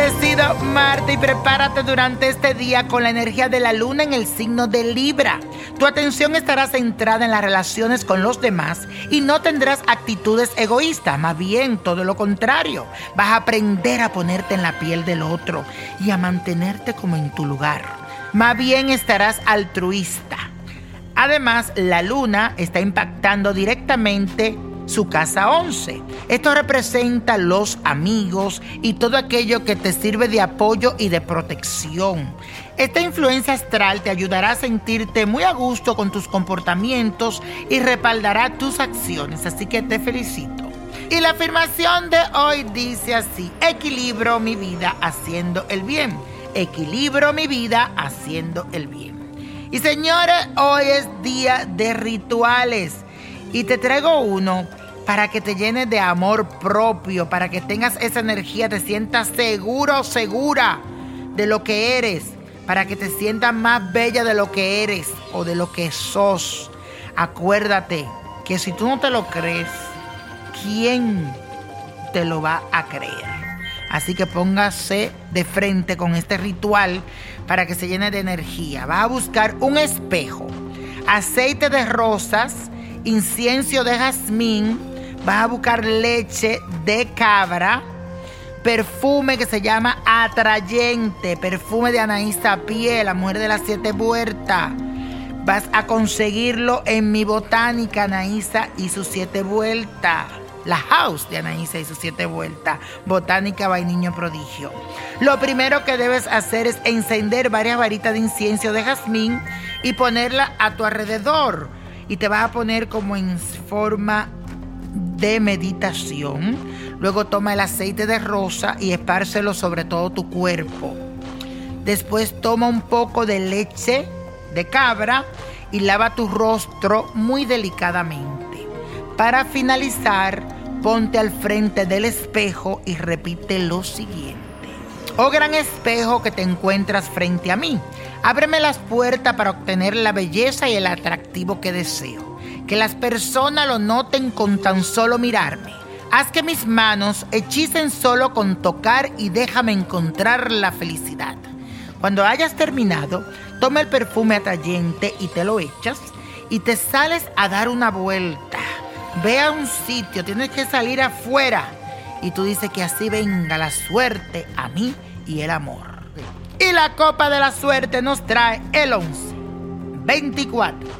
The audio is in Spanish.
Bendecido Marte y prepárate durante este día con la energía de la luna en el signo de Libra. Tu atención estará centrada en las relaciones con los demás y no tendrás actitudes egoístas, más bien todo lo contrario. Vas a aprender a ponerte en la piel del otro y a mantenerte como en tu lugar. Más bien estarás altruista. Además, la luna está impactando directamente su casa 11. Esto representa los amigos y todo aquello que te sirve de apoyo y de protección. Esta influencia astral te ayudará a sentirte muy a gusto con tus comportamientos y respaldará tus acciones, así que te felicito. Y la afirmación de hoy dice así, equilibro mi vida haciendo el bien. Equilibro mi vida haciendo el bien. Y señores, hoy es día de rituales y te traigo uno para que te llenes de amor propio, para que tengas esa energía, te sientas seguro, segura de lo que eres, para que te sientas más bella de lo que eres o de lo que sos. Acuérdate que si tú no te lo crees, ¿quién te lo va a creer? Así que póngase de frente con este ritual para que se llene de energía. Va a buscar un espejo, aceite de rosas, incienso de jazmín, vas a buscar leche de cabra, perfume que se llama atrayente, perfume de Anaísa Pie, la mujer de las siete vueltas. Vas a conseguirlo en mi botánica Anaísa y sus siete vueltas. La house de Anaísa y sus siete vueltas. Botánica Vainiño Prodigio. Lo primero que debes hacer es encender varias varitas de incienso de jazmín y ponerla a tu alrededor. Y te vas a poner como en forma de meditación. Luego toma el aceite de rosa y espárcelo sobre todo tu cuerpo. Después toma un poco de leche de cabra y lava tu rostro muy delicadamente. Para finalizar, ponte al frente del espejo y repite lo siguiente. Oh gran espejo que te encuentras frente a mí, ábreme las puertas para obtener la belleza y el atractivo que deseo. Que las personas lo noten con tan solo mirarme. Haz que mis manos hechicen solo con tocar y déjame encontrar la felicidad. Cuando hayas terminado, toma el perfume atrayente y te lo echas y te sales a dar una vuelta. Ve a un sitio, tienes que salir afuera y tú dices que así venga la suerte a mí y el amor. Y la copa de la suerte nos trae el 11, 24,